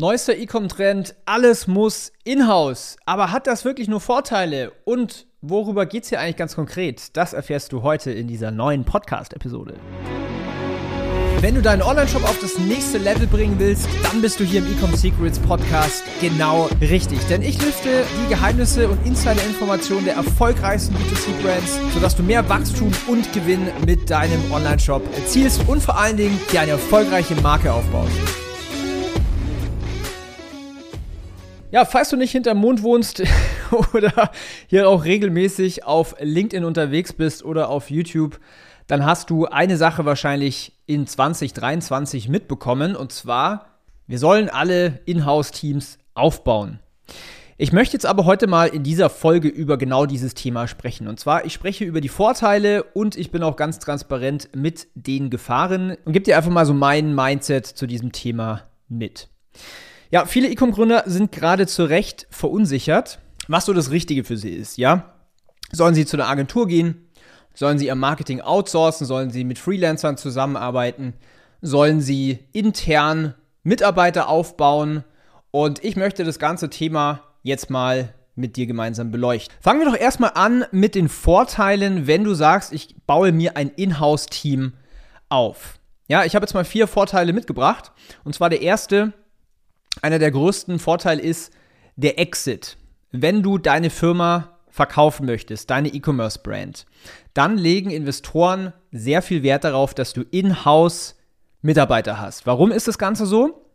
Neuester E-Com-Trend, alles muss in-house. Aber hat das wirklich nur Vorteile? Und worüber geht es hier eigentlich ganz konkret? Das erfährst du heute in dieser neuen Podcast-Episode. Wenn du deinen Online-Shop auf das nächste Level bringen willst, dann bist du hier im Ecom Secrets Podcast genau richtig. Denn ich lüfte die Geheimnisse und Insider-Informationen der erfolgreichsten B2C-Brands, sodass du mehr Wachstum und Gewinn mit deinem Online-Shop erzielst und vor allen Dingen dir eine erfolgreiche Marke aufbaust. Ja, falls du nicht hinterm Mond wohnst oder hier auch regelmäßig auf LinkedIn unterwegs bist oder auf YouTube, dann hast du eine Sache wahrscheinlich in 2023 mitbekommen und zwar, wir sollen alle Inhouse-Teams aufbauen. Ich möchte jetzt aber heute mal in dieser Folge über genau dieses Thema sprechen. Und zwar, ich spreche über die Vorteile und ich bin auch ganz transparent mit den Gefahren und gebe dir einfach mal so mein Mindset zu diesem Thema mit. Ja, viele E-Com-Gründer sind gerade zu Recht verunsichert, was so das Richtige für sie ist, ja? Sollen sie zu einer Agentur gehen? Sollen sie ihr Marketing outsourcen? Sollen sie mit Freelancern zusammenarbeiten? Sollen sie intern Mitarbeiter aufbauen? Und ich möchte das ganze Thema jetzt mal mit dir gemeinsam beleuchten. Fangen wir doch erstmal an mit den Vorteilen, wenn du sagst, ich baue mir ein Inhouse-Team auf. Ja, ich habe jetzt mal vier Vorteile mitgebracht. Und zwar der erste, einer der größten Vorteile ist der Exit. Wenn du deine Firma verkaufen möchtest, deine E-Commerce-Brand, dann legen Investoren sehr viel Wert darauf, dass du in-house Mitarbeiter hast. Warum ist das Ganze so?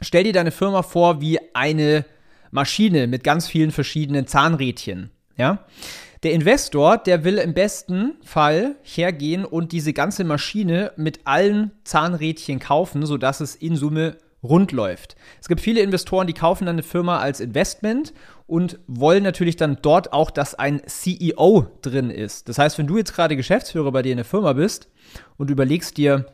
Stell dir deine Firma vor wie eine Maschine mit ganz vielen verschiedenen Zahnrädchen. Ja? Der Investor, der will im besten Fall hergehen und diese ganze Maschine mit allen Zahnrädchen kaufen, sodass es in Summe rund läuft. Es gibt viele Investoren, die kaufen dann eine Firma als Investment und wollen natürlich dann dort auch, dass ein CEO drin ist. Das heißt, wenn du jetzt gerade Geschäftsführer bei dir in der Firma bist und überlegst dir,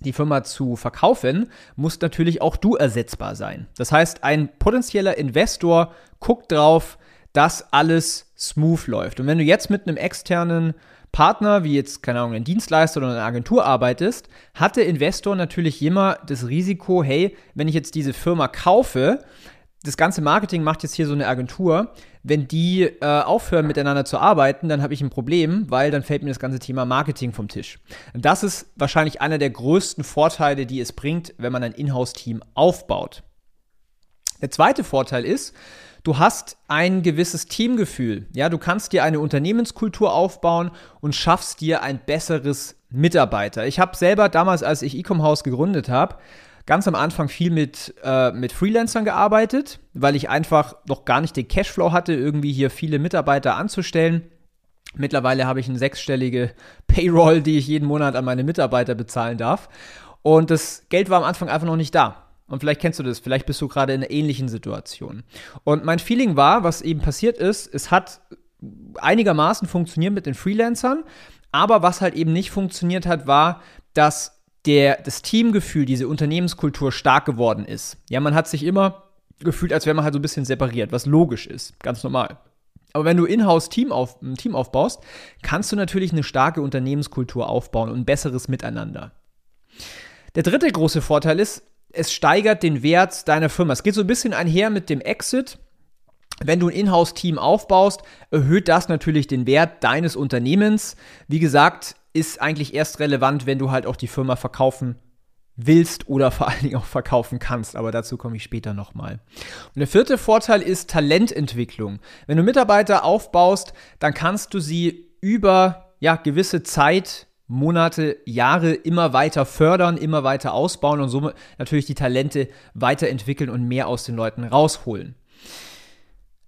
die Firma zu verkaufen, muss natürlich auch du ersetzbar sein. Das heißt, ein potenzieller Investor guckt drauf, dass alles smooth läuft. Und wenn du jetzt mit einem externen Partner, wie jetzt, keine Ahnung, ein Dienstleister oder eine Agentur arbeitest, hat der Investor natürlich immer das Risiko, hey, wenn ich jetzt diese Firma kaufe, das ganze Marketing macht jetzt hier so eine Agentur. Wenn die äh, aufhören miteinander zu arbeiten, dann habe ich ein Problem, weil dann fällt mir das ganze Thema Marketing vom Tisch. Und das ist wahrscheinlich einer der größten Vorteile, die es bringt, wenn man ein Inhouse-Team aufbaut. Der zweite Vorteil ist, Du hast ein gewisses Teamgefühl. Ja, du kannst dir eine Unternehmenskultur aufbauen und schaffst dir ein besseres Mitarbeiter. Ich habe selber damals, als ich Ecom House gegründet habe, ganz am Anfang viel mit, äh, mit Freelancern gearbeitet, weil ich einfach noch gar nicht den Cashflow hatte, irgendwie hier viele Mitarbeiter anzustellen. Mittlerweile habe ich eine sechsstellige Payroll, die ich jeden Monat an meine Mitarbeiter bezahlen darf. Und das Geld war am Anfang einfach noch nicht da. Und vielleicht kennst du das, vielleicht bist du gerade in einer ähnlichen Situation. Und mein Feeling war, was eben passiert ist, es hat einigermaßen funktioniert mit den Freelancern, aber was halt eben nicht funktioniert hat, war, dass der, das Teamgefühl, diese Unternehmenskultur stark geworden ist. Ja, man hat sich immer gefühlt, als wäre man halt so ein bisschen separiert, was logisch ist, ganz normal. Aber wenn du in-house Team auf, ein Team aufbaust, kannst du natürlich eine starke Unternehmenskultur aufbauen und ein besseres Miteinander. Der dritte große Vorteil ist, es steigert den Wert deiner Firma. Es geht so ein bisschen einher mit dem Exit. Wenn du ein Inhouse-Team aufbaust, erhöht das natürlich den Wert deines Unternehmens. Wie gesagt, ist eigentlich erst relevant, wenn du halt auch die Firma verkaufen willst oder vor allen Dingen auch verkaufen kannst. Aber dazu komme ich später nochmal. Und der vierte Vorteil ist Talententwicklung. Wenn du Mitarbeiter aufbaust, dann kannst du sie über ja, gewisse Zeit Monate, Jahre immer weiter fördern, immer weiter ausbauen und somit natürlich die Talente weiterentwickeln und mehr aus den Leuten rausholen.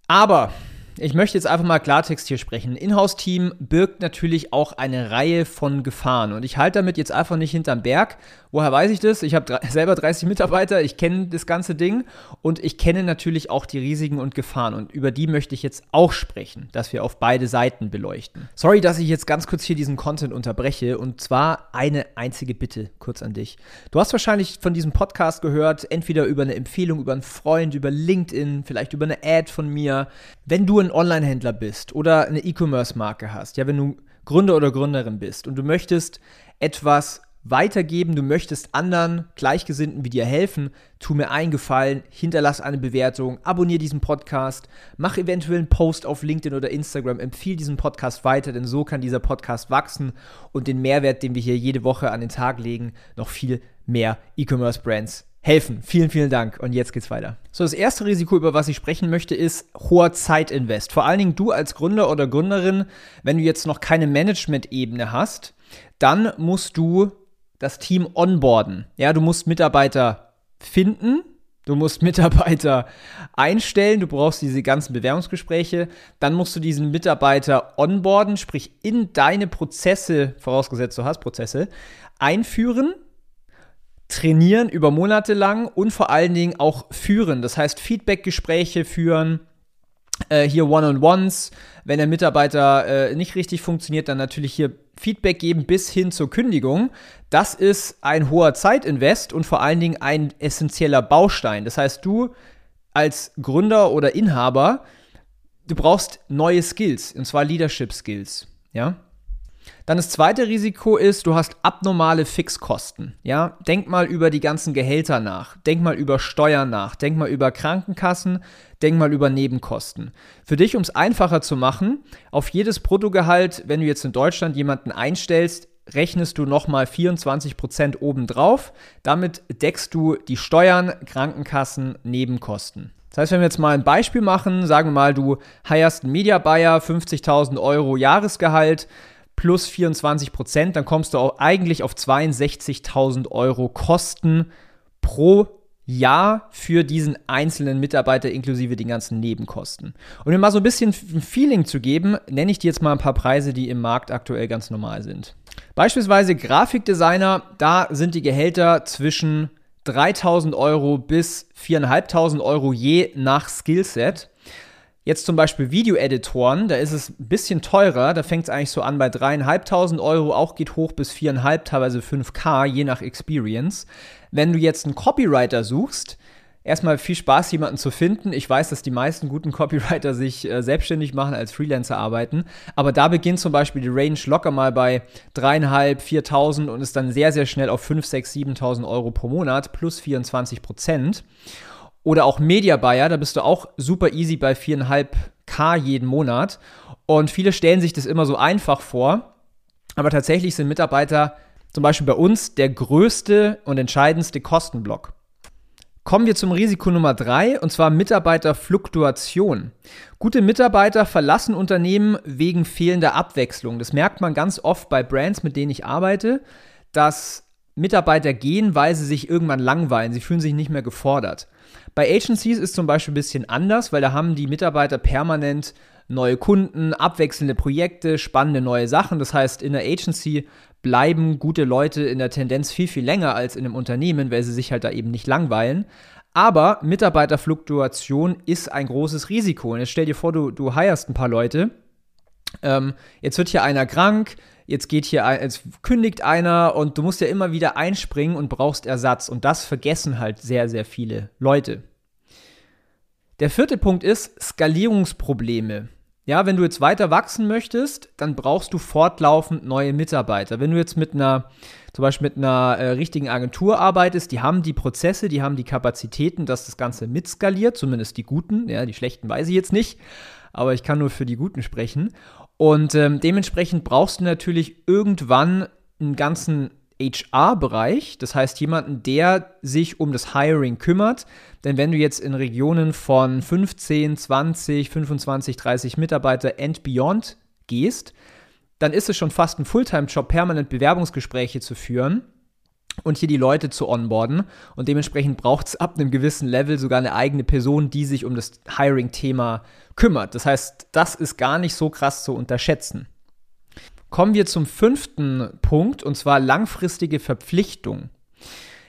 Aber ich möchte jetzt einfach mal Klartext hier sprechen. Inhouse-Team birgt natürlich auch eine Reihe von Gefahren. Und ich halte damit jetzt einfach nicht hinterm Berg. Woher weiß ich das? Ich habe selber 30 Mitarbeiter, ich kenne das ganze Ding und ich kenne natürlich auch die Risiken und Gefahren. Und über die möchte ich jetzt auch sprechen, dass wir auf beide Seiten beleuchten. Sorry, dass ich jetzt ganz kurz hier diesen Content unterbreche. Und zwar eine einzige Bitte kurz an dich. Du hast wahrscheinlich von diesem Podcast gehört, entweder über eine Empfehlung, über einen Freund, über LinkedIn, vielleicht über eine Ad von mir. Wenn du ein Online-Händler bist oder eine E-Commerce-Marke hast, ja, wenn du Gründer oder Gründerin bist und du möchtest etwas weitergeben, du möchtest anderen Gleichgesinnten wie dir helfen, tu mir einen Gefallen, hinterlass eine Bewertung, abonniere diesen Podcast, mach eventuell einen Post auf LinkedIn oder Instagram, empfehle diesen Podcast weiter, denn so kann dieser Podcast wachsen und den Mehrwert, den wir hier jede Woche an den Tag legen, noch viel mehr E-Commerce-Brands helfen. Vielen, vielen Dank. Und jetzt geht's weiter. So, das erste Risiko, über was ich sprechen möchte, ist hoher Zeitinvest. Vor allen Dingen du als Gründer oder Gründerin, wenn du jetzt noch keine Management-Ebene hast, dann musst du das Team onboarden. Ja, du musst Mitarbeiter finden, Du musst Mitarbeiter einstellen, du brauchst diese ganzen Bewerbungsgespräche, dann musst du diesen Mitarbeiter onboarden, sprich in deine Prozesse, vorausgesetzt du hast Prozesse, einführen trainieren über Monate lang und vor allen Dingen auch führen. Das heißt, Feedback-Gespräche führen, äh, hier One-on-Ones. Wenn der Mitarbeiter äh, nicht richtig funktioniert, dann natürlich hier Feedback geben bis hin zur Kündigung. Das ist ein hoher Zeitinvest und vor allen Dingen ein essentieller Baustein. Das heißt, du als Gründer oder Inhaber, du brauchst neue Skills, und zwar Leadership Skills. Ja? Dann das zweite Risiko ist, du hast abnormale Fixkosten. Ja, denk mal über die ganzen Gehälter nach, denk mal über Steuern nach, denk mal über Krankenkassen, denk mal über Nebenkosten. Für dich, um es einfacher zu machen, auf jedes Bruttogehalt, wenn du jetzt in Deutschland jemanden einstellst, rechnest du nochmal 24% obendrauf. Damit deckst du die Steuern, Krankenkassen, Nebenkosten. Das heißt, wenn wir jetzt mal ein Beispiel machen, sagen wir mal, du heierst einen Media Buyer, 50.000 Euro Jahresgehalt, plus 24 Prozent, dann kommst du auch eigentlich auf 62.000 Euro Kosten pro Jahr für diesen einzelnen Mitarbeiter inklusive den ganzen Nebenkosten. Um dir mal so ein bisschen ein Feeling zu geben, nenne ich dir jetzt mal ein paar Preise, die im Markt aktuell ganz normal sind. Beispielsweise Grafikdesigner, da sind die Gehälter zwischen 3000 Euro bis 4.500 Euro je nach Skillset. Jetzt zum Beispiel Video-Editoren, da ist es ein bisschen teurer, da fängt es eigentlich so an bei 3.500 Euro, auch geht hoch bis 4.500, teilweise 5K, je nach Experience. Wenn du jetzt einen Copywriter suchst, erstmal viel Spaß, jemanden zu finden. Ich weiß, dass die meisten guten Copywriter sich äh, selbstständig machen, als Freelancer arbeiten. Aber da beginnt zum Beispiel die Range locker mal bei 3.500, 4.000 und ist dann sehr, sehr schnell auf 5, 6, 7.000 Euro pro Monat plus 24 Prozent. Oder auch Media Buyer, da bist du auch super easy bei 4,5k jeden Monat. Und viele stellen sich das immer so einfach vor. Aber tatsächlich sind Mitarbeiter zum Beispiel bei uns der größte und entscheidendste Kostenblock. Kommen wir zum Risiko Nummer drei, und zwar Mitarbeiterfluktuation. Gute Mitarbeiter verlassen Unternehmen wegen fehlender Abwechslung. Das merkt man ganz oft bei Brands, mit denen ich arbeite, dass Mitarbeiter gehen, weil sie sich irgendwann langweilen. Sie fühlen sich nicht mehr gefordert. Bei Agencies ist zum Beispiel ein bisschen anders, weil da haben die Mitarbeiter permanent neue Kunden, abwechselnde Projekte, spannende neue Sachen. Das heißt, in der Agency bleiben gute Leute in der Tendenz viel, viel länger als in einem Unternehmen, weil sie sich halt da eben nicht langweilen. Aber Mitarbeiterfluktuation ist ein großes Risiko. Und jetzt stell dir vor, du, du heierst ein paar Leute. Ähm, jetzt wird hier einer krank, jetzt geht hier, ein, jetzt kündigt einer und du musst ja immer wieder einspringen und brauchst Ersatz. Und das vergessen halt sehr, sehr viele Leute. Der vierte Punkt ist Skalierungsprobleme. Ja, wenn du jetzt weiter wachsen möchtest, dann brauchst du fortlaufend neue Mitarbeiter. Wenn du jetzt mit einer, zum Beispiel mit einer äh, richtigen Agentur arbeitest, die haben die Prozesse, die haben die Kapazitäten, dass das Ganze mitskaliert, zumindest die guten, ja, die schlechten weiß ich jetzt nicht, aber ich kann nur für die guten sprechen. Und ähm, dementsprechend brauchst du natürlich irgendwann einen ganzen HR-Bereich, das heißt jemanden, der sich um das Hiring kümmert. Denn wenn du jetzt in Regionen von 15, 20, 25, 30 Mitarbeiter and beyond gehst, dann ist es schon fast ein Fulltime-Job, permanent Bewerbungsgespräche zu führen und hier die Leute zu onboarden. Und dementsprechend braucht es ab einem gewissen Level sogar eine eigene Person, die sich um das Hiring-Thema kümmert. Das heißt, das ist gar nicht so krass zu unterschätzen. Kommen wir zum fünften Punkt, und zwar langfristige Verpflichtung.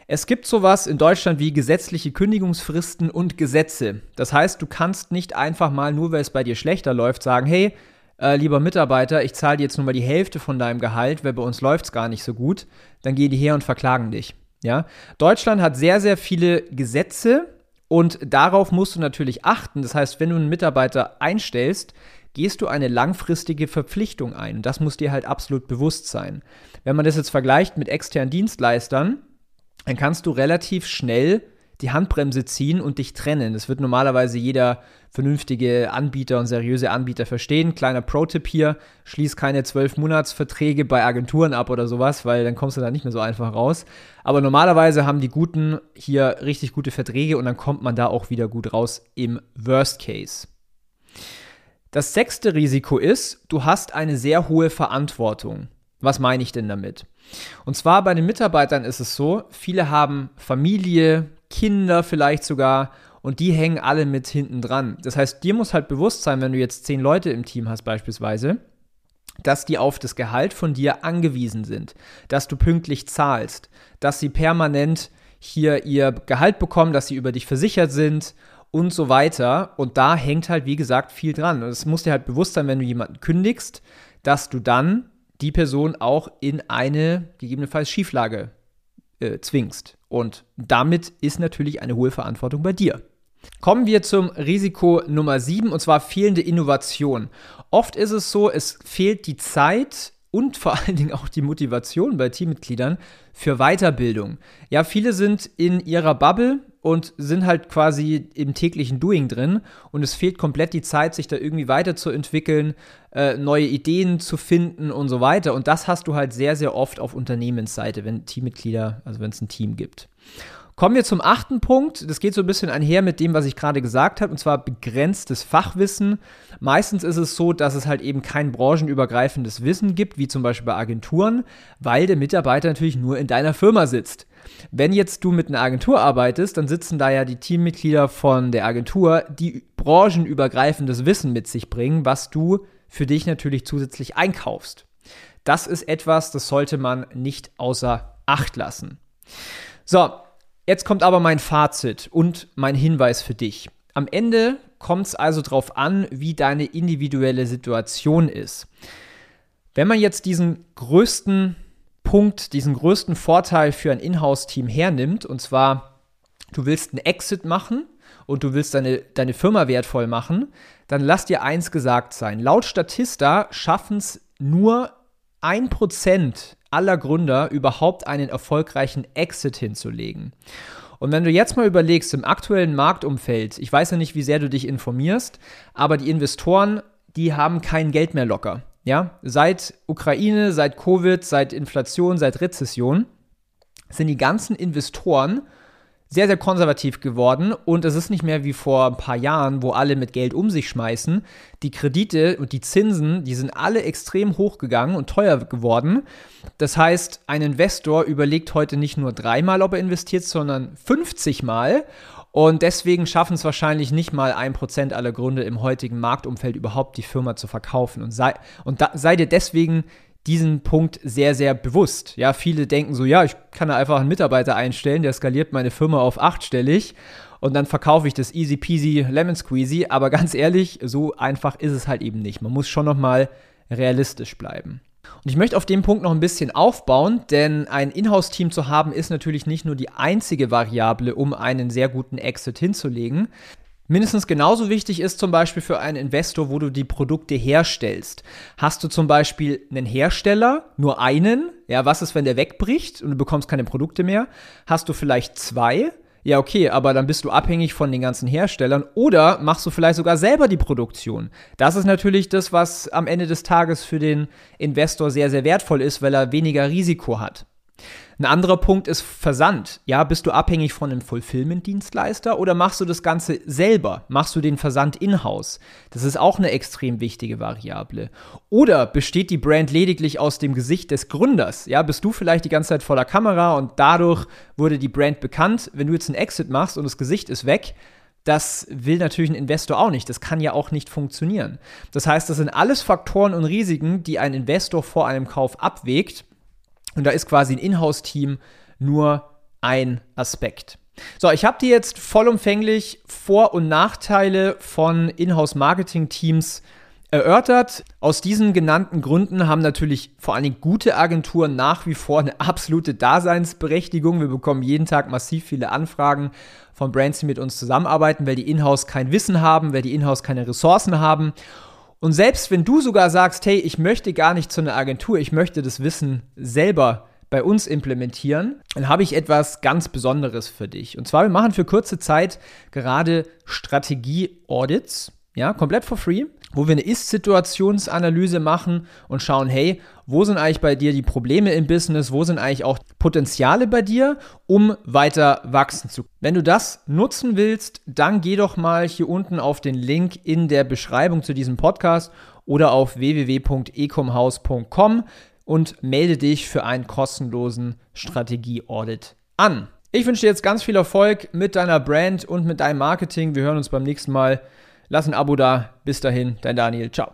Es gibt sowas in Deutschland wie gesetzliche Kündigungsfristen und Gesetze. Das heißt, du kannst nicht einfach mal, nur weil es bei dir schlechter läuft, sagen, hey, äh, lieber Mitarbeiter, ich zahle dir jetzt nur mal die Hälfte von deinem Gehalt, weil bei uns läuft es gar nicht so gut, dann gehen die her und verklagen dich. Ja? Deutschland hat sehr, sehr viele Gesetze und darauf musst du natürlich achten. Das heißt, wenn du einen Mitarbeiter einstellst, gehst du eine langfristige Verpflichtung ein. Das muss dir halt absolut bewusst sein. Wenn man das jetzt vergleicht mit externen Dienstleistern, dann kannst du relativ schnell die Handbremse ziehen und dich trennen. Das wird normalerweise jeder vernünftige Anbieter und seriöse Anbieter verstehen. Kleiner Pro-Tipp hier, schließ keine 12-Monats-Verträge bei Agenturen ab oder sowas, weil dann kommst du da nicht mehr so einfach raus. Aber normalerweise haben die Guten hier richtig gute Verträge und dann kommt man da auch wieder gut raus im Worst Case. Das sechste Risiko ist, du hast eine sehr hohe Verantwortung. Was meine ich denn damit? Und zwar bei den Mitarbeitern ist es so, viele haben Familie, Kinder vielleicht sogar und die hängen alle mit hinten dran. Das heißt, dir muss halt bewusst sein, wenn du jetzt zehn Leute im Team hast beispielsweise, dass die auf das Gehalt von dir angewiesen sind, dass du pünktlich zahlst, dass sie permanent hier ihr Gehalt bekommen, dass sie über dich versichert sind und so weiter. Und da hängt halt, wie gesagt, viel dran. Und es muss dir halt bewusst sein, wenn du jemanden kündigst, dass du dann die Person auch in eine gegebenenfalls Schieflage äh, zwingst. Und damit ist natürlich eine hohe Verantwortung bei dir. Kommen wir zum Risiko Nummer 7 und zwar fehlende Innovation. Oft ist es so, es fehlt die Zeit und vor allen Dingen auch die Motivation bei Teammitgliedern für Weiterbildung. Ja, viele sind in ihrer Bubble und sind halt quasi im täglichen Doing drin und es fehlt komplett die Zeit, sich da irgendwie weiterzuentwickeln, äh, neue Ideen zu finden und so weiter. Und das hast du halt sehr, sehr oft auf Unternehmensseite, wenn Teammitglieder, also wenn es ein Team gibt. Kommen wir zum achten Punkt. Das geht so ein bisschen einher mit dem, was ich gerade gesagt habe, und zwar begrenztes Fachwissen. Meistens ist es so, dass es halt eben kein branchenübergreifendes Wissen gibt, wie zum Beispiel bei Agenturen, weil der Mitarbeiter natürlich nur in deiner Firma sitzt. Wenn jetzt du mit einer Agentur arbeitest, dann sitzen da ja die Teammitglieder von der Agentur, die branchenübergreifendes Wissen mit sich bringen, was du für dich natürlich zusätzlich einkaufst. Das ist etwas, das sollte man nicht außer Acht lassen. So, Jetzt kommt aber mein Fazit und mein Hinweis für dich. Am Ende kommt es also darauf an, wie deine individuelle Situation ist. Wenn man jetzt diesen größten Punkt, diesen größten Vorteil für ein Inhouse-Team hernimmt, und zwar, du willst einen Exit machen und du willst deine, deine Firma wertvoll machen, dann lass dir eins gesagt sein. Laut Statista schaffen es nur 1% aller Gründer überhaupt einen erfolgreichen Exit hinzulegen. Und wenn du jetzt mal überlegst, im aktuellen Marktumfeld, ich weiß ja nicht, wie sehr du dich informierst, aber die Investoren, die haben kein Geld mehr locker. Ja, seit Ukraine, seit Covid, seit Inflation, seit Rezession sind die ganzen Investoren sehr, sehr konservativ geworden und es ist nicht mehr wie vor ein paar Jahren, wo alle mit Geld um sich schmeißen. Die Kredite und die Zinsen, die sind alle extrem hochgegangen und teuer geworden. Das heißt, ein Investor überlegt heute nicht nur dreimal, ob er investiert, sondern 50 Mal. Und deswegen schaffen es wahrscheinlich nicht mal ein Prozent aller Gründe im heutigen Marktumfeld überhaupt die Firma zu verkaufen. Und sei, und da, sei dir deswegen diesen Punkt sehr, sehr bewusst. Ja, viele denken so, ja, ich kann da einfach einen Mitarbeiter einstellen, der skaliert meine Firma auf achtstellig und dann verkaufe ich das easy peasy lemon squeezy. Aber ganz ehrlich, so einfach ist es halt eben nicht. Man muss schon noch mal realistisch bleiben. Und ich möchte auf dem Punkt noch ein bisschen aufbauen, denn ein Inhouse-Team zu haben ist natürlich nicht nur die einzige Variable, um einen sehr guten Exit hinzulegen. Mindestens genauso wichtig ist zum Beispiel für einen Investor, wo du die Produkte herstellst. Hast du zum Beispiel einen Hersteller, nur einen? Ja, was ist, wenn der wegbricht und du bekommst keine Produkte mehr? Hast du vielleicht zwei? Ja, okay, aber dann bist du abhängig von den ganzen Herstellern oder machst du vielleicht sogar selber die Produktion. Das ist natürlich das, was am Ende des Tages für den Investor sehr, sehr wertvoll ist, weil er weniger Risiko hat. Ein anderer Punkt ist Versand. Ja, bist du abhängig von einem Fulfillment-Dienstleister oder machst du das Ganze selber? Machst du den Versand in-house? Das ist auch eine extrem wichtige Variable. Oder besteht die Brand lediglich aus dem Gesicht des Gründers? Ja, bist du vielleicht die ganze Zeit vor der Kamera und dadurch wurde die Brand bekannt? Wenn du jetzt einen Exit machst und das Gesicht ist weg, das will natürlich ein Investor auch nicht. Das kann ja auch nicht funktionieren. Das heißt, das sind alles Faktoren und Risiken, die ein Investor vor einem Kauf abwägt und da ist quasi ein Inhouse-Team nur ein Aspekt. So, ich habe dir jetzt vollumfänglich Vor- und Nachteile von Inhouse-Marketing-Teams erörtert. Aus diesen genannten Gründen haben natürlich vor allen Dingen gute Agenturen nach wie vor eine absolute Daseinsberechtigung. Wir bekommen jeden Tag massiv viele Anfragen von Brands, die mit uns zusammenarbeiten, weil die Inhouse kein Wissen haben, weil die Inhouse keine Ressourcen haben. Und selbst wenn du sogar sagst, hey, ich möchte gar nicht zu einer Agentur, ich möchte das Wissen selber bei uns implementieren, dann habe ich etwas ganz Besonderes für dich. Und zwar, wir machen für kurze Zeit gerade Strategie-Audits, ja, komplett for free, wo wir eine Ist-Situationsanalyse machen und schauen, hey, wo sind eigentlich bei dir die Probleme im Business, wo sind eigentlich auch Potenziale bei dir, um weiter wachsen zu können. Wenn du das nutzen willst, dann geh doch mal hier unten auf den Link in der Beschreibung zu diesem Podcast oder auf www.ecomhaus.com und melde dich für einen kostenlosen Strategie-Audit an. Ich wünsche dir jetzt ganz viel Erfolg mit deiner Brand und mit deinem Marketing. Wir hören uns beim nächsten Mal. Lass ein Abo da. Bis dahin, dein Daniel. Ciao.